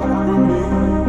remember me.